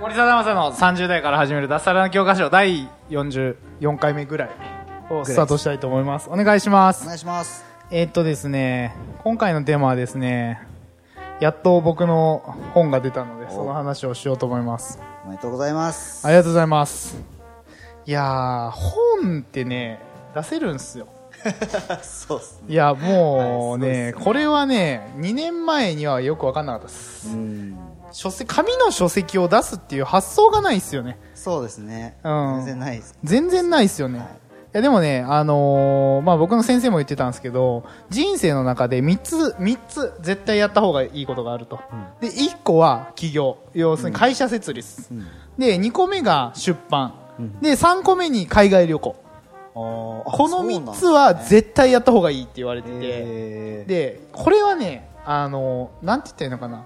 森貞正の30代から始める脱サラの教科書第44回目ぐらいをスタートしたいと思います。お願いします。お願いします。えーっとですね、今回のテーマはですね、やっと僕の本が出たので、おその話をしようと思います。おめでとうございます。ありがとうございます。いやー、本ってね、出せるんすよ。そうっすね。いや、もうはいね、これはね、2年前にはよくわかんなかったです。うん。書籍、紙の書籍を出すっていう発想がないっすよね。そうですね。うん全然ないです。全然ないっすよね。はいいやでもね、あのーまあ、僕の先生も言ってたんですけど、人生の中で3つ、三つ絶対やった方がいいことがあると。で、1個は起業。要するに会社設立。うん。で、2個目が出版。うんで、3個目に海外旅行。ここの3つは絶対やった方がいいって言われてて、で、で、これはね、あのーなんて言ったらいいのかな。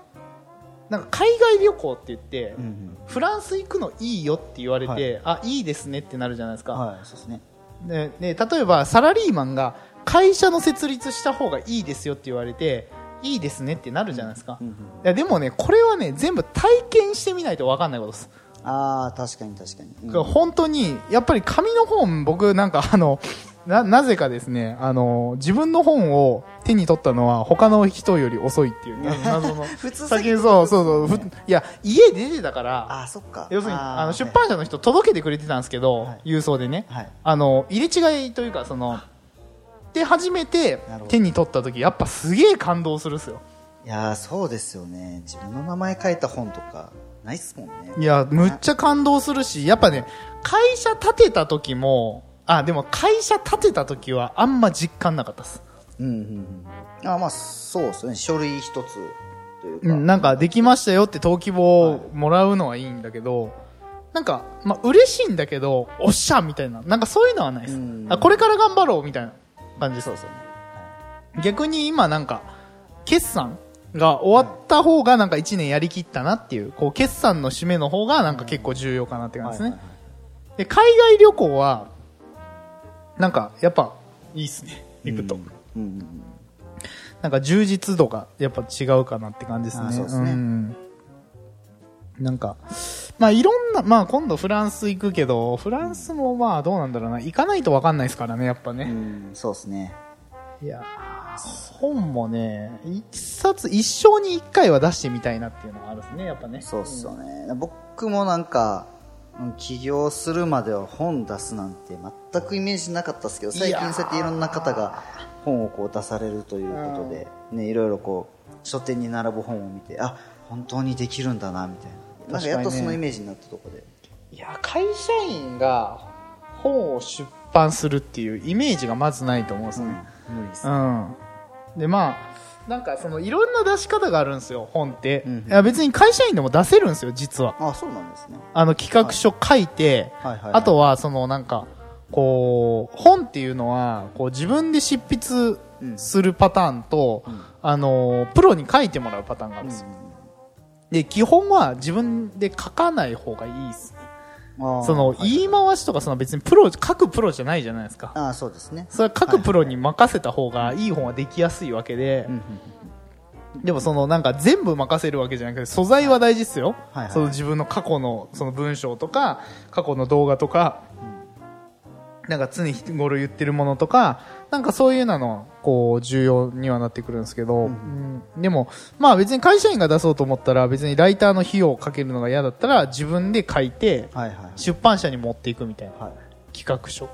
なんか海外旅行って言って、うんうん。フランス行くのいいよって言われて、あ、いいですねってなるじゃないですか。はい、そうですね。でで例えばサラリーマンが会社の設立した方がいいですよって言われていいですねってなるじゃないですか、いうんうんやでもねこれはね全部体験してみないと分かんないことです、ああ、確かに確かに。うん本当にやっぱり紙の本僕なんかあのななぜかですねあの自分の本を手に取ったのは他の人より遅いっていうな 謎の普通先にそうそうそうふいや家出てたからああ、そっか。要するにーあの出版社の人届けてくれてたんですけど、はい郵送でね、はい。あの入れ違いというかそので初めて手に取った時やっぱすげえ感動するっすよいやー、そうですよね。自分の名前書いた本とか、ないっすもんね。いやむっちゃ感動するしやっぱね会社建てた時もあでも会社建てた時はあんま実感なかったっす、うんうんうん。あーまあ、そうですね。書類一つというか。うん、なんかできましたよって登記簿をもらうのはいいんだけど、なんか、まあ、嬉しいんだけど、おっしゃみたいな、なんかそういうのはないです。うんあこれから頑張ろうみたいな感じそうですよね。逆に今なんか決算が終わった方がなんか1年やりきったなっていうこう決算の締めの方がなんか結構重要かなって感じですね、はいはいで海外旅行はなんかやっぱいいっすね行くと、うんうんうん。なんか充実度がやっぱ違うかなって感じですねあそうですねんなんかまあいろんなまあ今度フランス行くけどフランスもまあどうなんだろうな行かないと分かんないですからねやっぱね、うん、そうですね。いやー本もね、一冊、一生に一回は出してみたいなっていうのはあるんですね、やっぱね。そうっすよね。僕もなんか、うん起業するまでは本出すなんて全くイメージなかったですけど、最近そうやっていろんな方が本をこう出されるということで、ね、いろいろこう、書店に並ぶ本を見て、あ、本当にできるんだな、みたいな。なんかやっとそのイメージになったところで。いや、会社員が本を出版するっていうイメージがまずないと思うんですよね。無理です。うん。で、まあ、なんかそのいろんな出し方があるんですよ、本って。うんいや、別に会社員でも出せるんですよ、実は。あ、そうなんですね。あの企画書書いて、はいあとはそのなんか、こう、本っていうのは、こう自分で執筆するパターンと、んあの、プロに書いてもらうパターンがあるんですよ。で、基本は自分で書かない方がいいです。そその、言い回しとかその別にプロ、書くプロじゃないじゃないですか。あそうですね。それは書くプロに任せた方がいい本はできやすいわけで、うんうんでもそのなんか全部任せるわけじゃなくて素材は大事ですよ、はいはい。その自分の過去のその文章とか過去の動画とか、なんか常日頃言ってるものとかなんかそういうののこう重要にはなってくるんですけど、うん。でもまあ別に会社員が出そうと思ったら別にライターの費用をかけるのが嫌だったら自分で書いてはいはい。出版社に持っていくみたいなはい。企画書。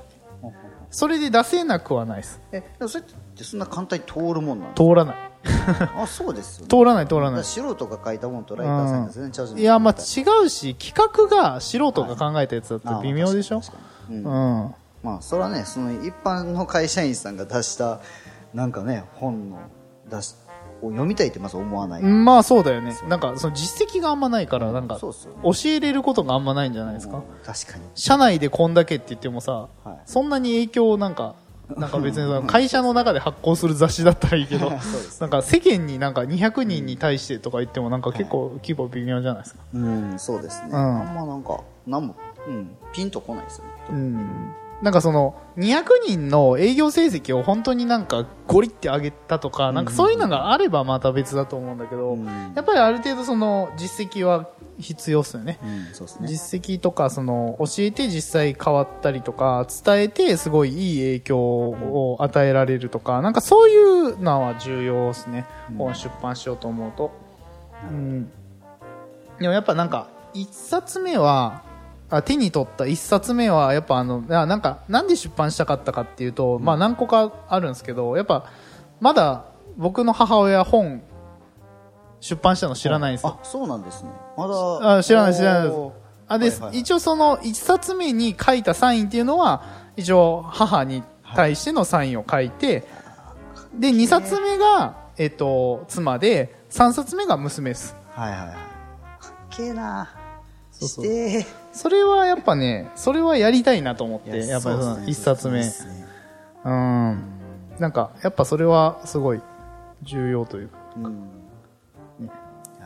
それで出せなくはないです。え、それってそんな簡単に通るもんなんです通らない。か あ、そうですよね。通らない通らない。素人が書いたもんとライターさんが全然ちゃうじゃないいやまあ違うし企画が素人が考えたやつだったら微妙でしょ、確かにううん。んまあそれはねその一般の会社員さんが出したなんかね本の出しを読みたいってまず思わない。まあそうだよね。なんかその実績があんまないから、なんか教。えれることがあんまないんじゃないですか？確かに。社内でこんだけって言ってもさ、はいそんなに影響なんか、なんか別にその会社の中で発行する雑誌だったらいいけど、そうですなんか世間になんか200人に対してとか言ってもなんか結構規模微妙じゃないですか。うん、そうですね。うんあんまなんか、なんも、うん、ピンとこないですよね。うん。なんかその、200人の営業成績を本当になんかゴリって上げたとか、なんかそういうのがあればまた別だと思うんだけど、うん。やっぱりある程度その実績は必要っすよね。実績とかその教えて実際変わったりとか伝えてすごいいい影響を与えられるとかなんかそういうのは重要ですね、うん。本出版しようと思うと、うん、でもやっぱなんか一冊目はあ手に取った一冊目はやっぱあのなんかなんで出版したかったかっていうと、まあ何個かあるんですけどやっぱまだ僕の母親本出版したの知らないんですよ。あ、そうなんですね。まだ。あ知らない知らないです。あで、はいはいはい。一応その一冊目に書いたサインっていうのは一応母に対してのサインを書いて、で二冊目が、えっと妻で三冊目が娘です。はいはいはい。けえな。そうそう。してそれはやっぱねそれはやりたいなと思ってーやっぱ一冊目そうねうんなんかやっぱそれはすごい重要というかうん。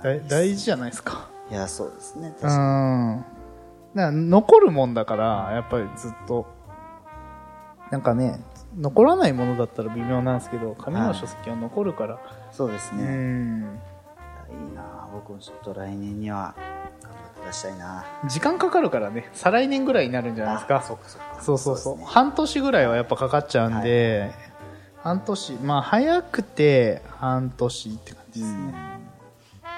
大大事じゃないですかいや、そうですね。う確かん。だから残るもんだから、やっぱりずっと、なんかね、残らないものだったら微妙なんですけど、紙の書籍は残るから。に。そうですうね。いやん。いいな僕もちょっと来年には出したいな時間かかるからね、再来年ぐらいになるんじゃないですか。そっかそっか。そうそうそう。ね半年ぐらいはやっぱかかっちゃうんで、半年、まあ早くて半年って感じですね。だか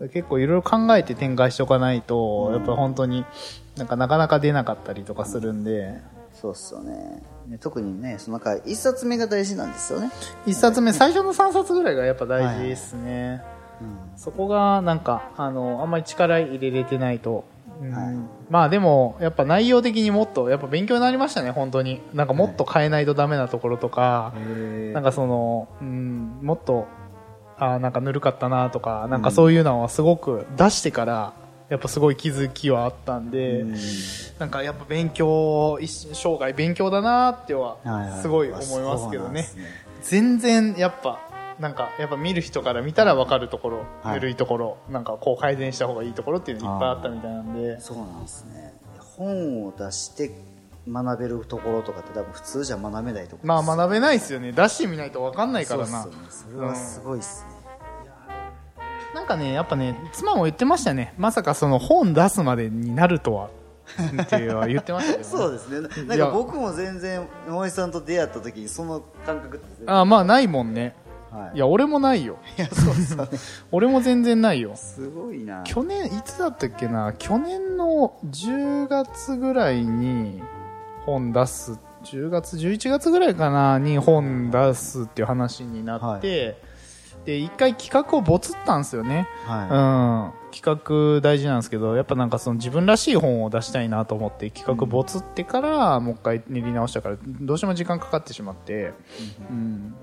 ら結構いろいろ考えて展開しておかないと、やっぱ本当になんかなかなか出なかったりとかするんで、そうっすよね。ね特にね、その中、一冊目が大事なんですよね。一冊目、最初の3冊ぐらいがやっぱ大事ですね。うん。そこがなんか、あの、あんまり力入れれてないと。うん。はい。まあでも、やっぱ内容的にもっと、やっぱ勉強になりましたね、本当に。なんかもっと変えないとダメなところとか、なんかその、うん、もっと、あーなんかぬるかったなとか、なんかそういうのはすごく出してから、やっぱすごい気づきはあったんで、うん。なんかやっぱ勉強、一生涯勉強だなってははいはい、すごい思いますけどね。そうなんです全然やっぱなんかやっぱ見る人から見たら分かるところ、はいぬるいところなんかこう改善した方がいいところっていうのいっぱいあったみたいなんでそうなんですね。本を出して学べるところとかって多分普通じゃ学べないところまあ学べないですよね出してみないと分かんないからなそうっすよね。それはすごいっすね。なんかねやっぱね妻も言ってましたねまさかその本出すまでになるとはっていうのは言ってましたけど、ね、そうですね。なんか僕も全然、大井さんと出会った時にその感覚って。ああまあないもんねはい。いや俺もないよ。いや、そうですよね。俺も全然ないよ。すごいな。去年いつだったっけな？去年の10月ぐらいに本出す。10月11月ぐらいかな？に本出すっていう話になって、で一回企画をボツったんですよね、はうん。企画大事なんですけどやっぱなんかその自分らしい本を出したいなと思って企画ボツってからもう一回練り直したからどうしても時間かかってしまって、うん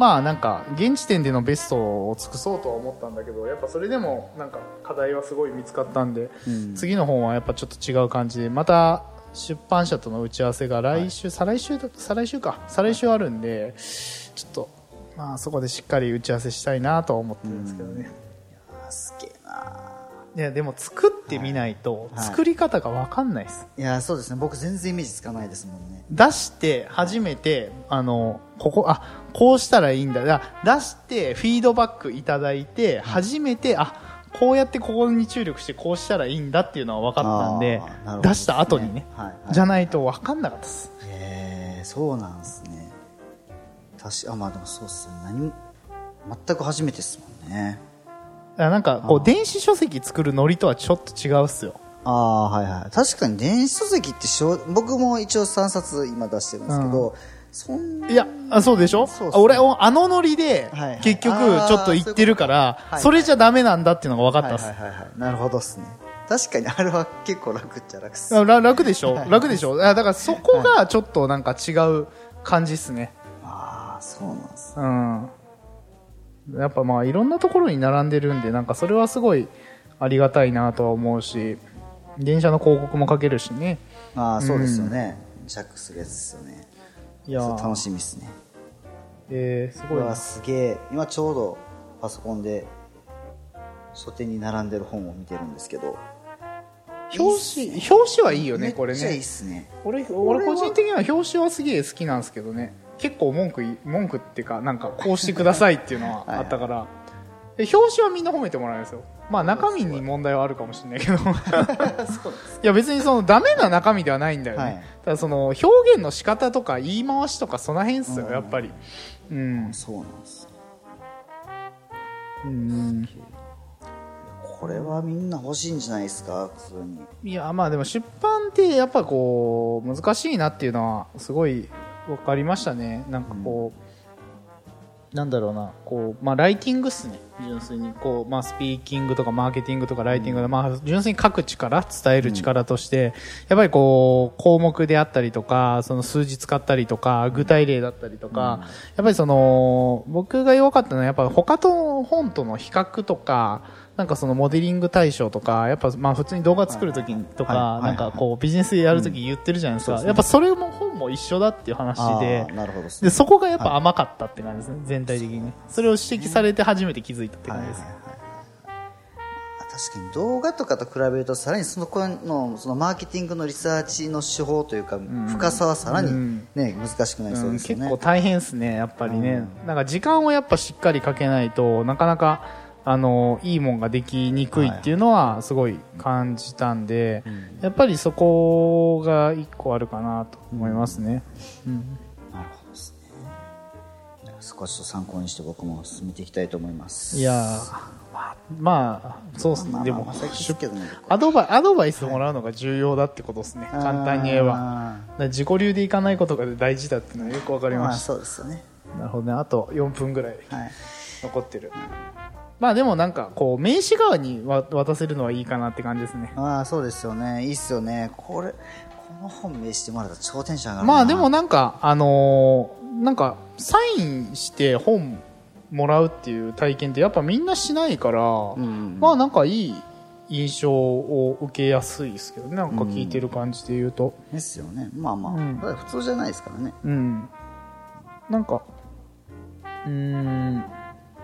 まあなんか現時点でのベストを尽くそうとは思ったんだけどやっぱそれでもなんか課題はすごい見つかったんで、い。うん次の本はやっぱちょっと違う感じでまた出版社との打ち合わせが来週、再来週だ再来週か再来週あるんでちょっとまあそこでしっかり打ち合わせしたいなとは思ってるんですけどね、あすげえな。いやでも作ってみないとはい。作り方が分かんないです、いや、そうですね。僕全然イメージつかないですもんね。出して初めてあのここあこうしたらいいんだ。だ出してフィードバックいただいて初めてあこうやってここに注力してこうしたらいいんだっていうのは分かったんであーなるほどです出した後にね、はいはい。じゃないと分かんなかったです。へえそうなんですね。確かあまあでもそうっすよね。何も全く初めてですもんねなんかこう電子書籍作るノリとはちょっと違うっすよ。ああはいはい。確かに電子書籍ってしょ僕も一応3冊今出してるんですけど、そんないやあそうでしょ？そうね。俺あのノリではいはい。結局ちょっと言ってるからそういそれじゃダメなんだっていうのが分かったっす、はいはいはいはい。なるほどっすね。確かにあれは結構楽っちゃ楽っす。楽でしょ、はい。楽でしょ？あだからそこがちょっとなんか違う感じっすね。ああそうなんですうん。やっぱまあいろんなところに並んでるんで、なんかそれはすごいありがたいなとは思うし、電車の広告もかけるしね。ああそうですよね、ジャックするやつですよね。いや楽しみですね。えー、すごい。すげえ。今ちょうどパソコンで書店に並んでる本を見てるんですけど。表紙、表紙はいいよね、これめっちゃいいっね。すね。俺、俺個人的には表紙はすげえ好きなんですけどね。結構文句い、文句っていうか、なんかこうしてくださいっていうのはあったから、で表紙はみんな褒めてもらえるんですよ。まあ中身に問題はあるかもしれないけど。いや別にそのダメな中身ではないんだよね。はいただその表現の仕方とか言い回しとかその辺っすよ、うんやっぱり。うん。そうなんですうん。これはみんな欲しいんじゃないですか普通にいや、まあでも出版ってやっぱこう、難しいなっていうのはすごい分かりましたね。なんかこう、なんだろうな、こう、まあライティングっすね。純粋に。こう、まあスピーキングとかマーケティングとかライティングで、まあ純粋に書く力、伝える力として、やっぱりこう、項目であったりとか、その数字使ったりとか、具体例だったりとか、やっぱりその、僕が弱かったのはやっぱ他と本との比較とか、なんかそのモデリング対象とか、やっぱまあ普通に動画作るときとか、なんかこうビジネスでやるとき言ってるじゃないですか。やっぱそれも本も一緒だっていう話で。なるほどでそこがやっぱ甘かったって感じですね、全体的に。ね。それを指摘されて初めて気づいたって感じです。確かに動画とかと比べるとさらにその子のそのマーケティングのリサーチの手法というか、深さはさらに、うん。ね難しくなりそううんですよね、結構大変ですね、やっぱりね。うなんか時間をやっぱしっかりかけないとなかなか、あの、いいもんができにくいっていうのはすごい感じたんで、やっぱりそこが一個あるかなと思いますね。うんなるほどですね少しと参考にして僕も進めていきたいと思いますいやー、まあ、まあ、そうですね。でもアドバイアドバイスもらうのが重要だってことですね。簡単に言えば。自己流でいかないことが大事だっていうのはよくわかりました。そうですよねなるほどね。あと4分ぐらいはい残ってる。まあでもなんか、こう、名刺側にわ渡せるのはいいかなって感じですね。ああそうですよね。いいっすよね。これこの本名してもらったら超テンション上がるな。まあでもなんか、あのーなんか、サインして本もらうっていう体験ってやっぱみんなしないから、うんまあなんかいい印象を受けやすいですけどね。なんか聞いてる感じで言うと。ですよね。まあまあ、うん。普通じゃないですからね。うん。なんか、うーん、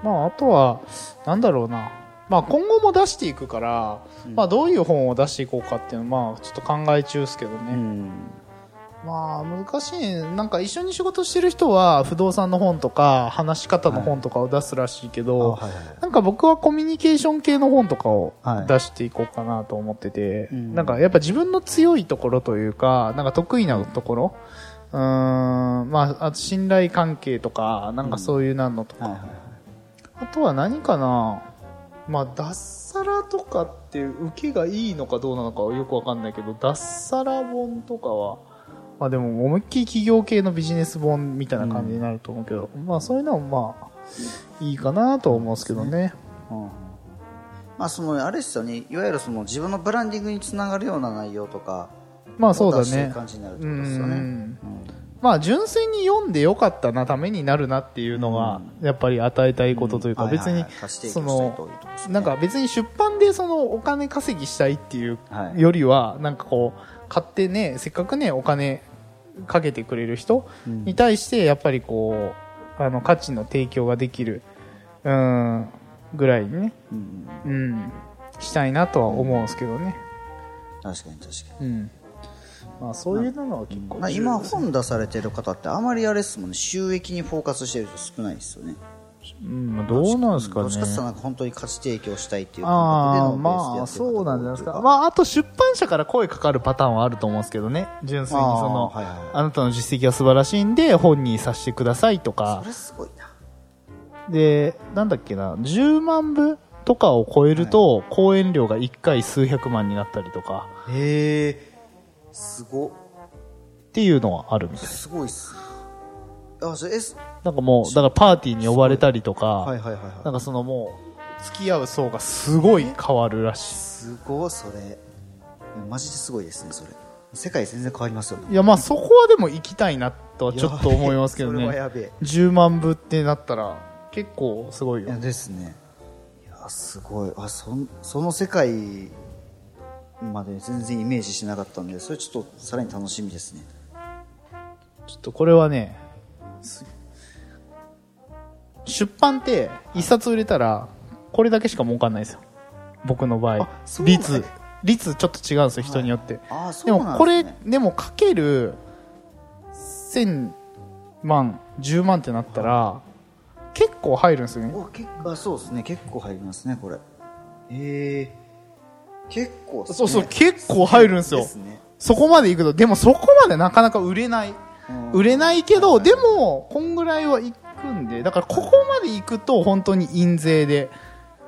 まああとは、なんだろうな。まあ今後も出していくから、まあどういう本を出していこうかっていうのは、まあちょっと考え中ですけどね。うん。まあ難しい。なんか一緒に仕事してる人は不動産の本とか話し方の本とかを出すらしいけど、はいはいはい。なんか僕はコミュニケーション系の本とかをはい出していこうかなと思ってて、うんなんかやっぱ自分の強いところというか、なんか得意なところ、うーん、まあ、あと信頼関係とか、なんかそういうなんのとか、はいはいはいあとは何かな？まあ、脱サラとかって受けがいいのかどうなのかはよくわかんないけど、脱サラ本とかは、まあでも思いっきり企業系のビジネス本みたいな感じになると思うけど、まあそういうのもまあ、いいかなとは思うんですけどね。うんまあそのあれですよねいわゆるその自分のブランディングにつながるような内容とかまあそうだねく。感じになるってうことですよねん。まあ純粋に読んでよかったな、ためになるなっていうのが、やっぱり与えたいことというか、うん別にそのなんか別に出版でそのお金稼ぎしたいっていうはいよりは、なんかこう、買ってね、せっかくね、お金かけてくれる人に対して、やっぱりこう、あの、価値の提供ができる、うん、ぐらいにね、うん。うん、したいなとは思うんですけどね。確かに確かに。うん。まあそういうのは結構まあ、今本出されてる方ってあまりあれですもんね。収益にフォーカスしてる人少ないですよね。うん、どうなんですかね。どっちかって本当に価値提供したいっていうああ、まあ、そうなんじゃないですか。まあ、あと出版社から声かかるパターンはあると思うんですけどね。純粋にその、あ,、はいはいはい。なたの実績は素晴らしいんで、本にさせてくださいとか。そ。れすごいな。で、なんだっけな、10万部とかを超えると、講演料が1回数百万になったりとか、へえすご。っていうのはあるみたい。すごいっすあそれえすなんかもう、だからパーティーに呼ばれたりとか、はいはいはいはい。なんかそのもう、付き合う層がすごい変わるらしい。すごいそれ。マジですごいですねそれ。世界全然変わりますよね。いや、まあそこはでも行きたいなとはちょっと思いますけどね。やべえ。10万部ってなったら結構すごいよ。いやですね。いやすごい。あそんその世界まで全然イメージしなかったんでそれちょっとさらに楽しみですね。ちょっとこれはねす出版って一冊売れたらこれだけしか儲かんないですよ。僕の場合。率。率ちょっと違うんですよ人によって、でうなんもこれでもかける1000万10万ってなったら結構入るんですよね。お結構あそうですね。結構入りますねこれ。ええ結構ねそうそう結構入るんですよ。ですね。そこまでいくと。でもそこまでなかなか売れない。うん。売れないけどでもこんぐらいはいくんで。だからここまでいくと本当に印税で。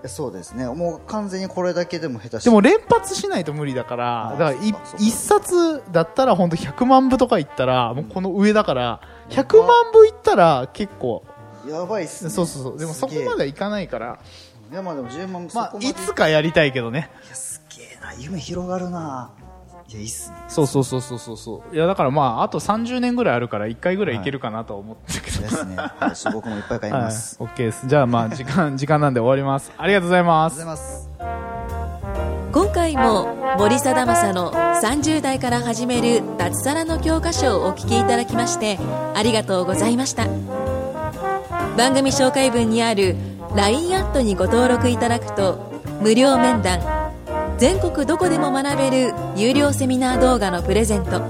そうですね。もう完全にこれだけでも下手し。でも連発しないと無理だから。だから一冊だったら本当100万部とかいったらもうこの上だから100万部いったら結構。やばいっすね。そうそうそう。でもそこまではいかないから。いやまあでも10万まあそこまで。いつかやりたいけどねげえな夢広がるな。いやいいっすね。そうそうそうそうそう。そういやだからまああと30年ぐらいあるから1回ぐらいいけるかなとは思ってるけど、ですね。はい僕もいっぱい買いはい、ます、OK です。じゃあまあ 時間時間なんで終わります。ありがとうございまありがとうございすます。今回も森貞正の30代から始める脱サラの教科書をお聞きいただきましてありがとうございました。番組紹介文にある LINE アットにご登録いただくと無料面談全国どこでも学べる有料セミナー動画のプレゼント。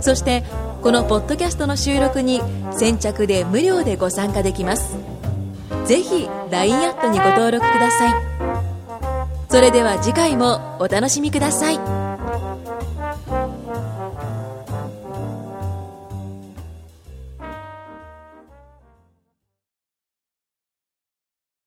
そしてこのポッドキャストの収録に先着で無料でご参加できます。ぜひ LINE アットにご登録ください。それでは次回もお楽しみください。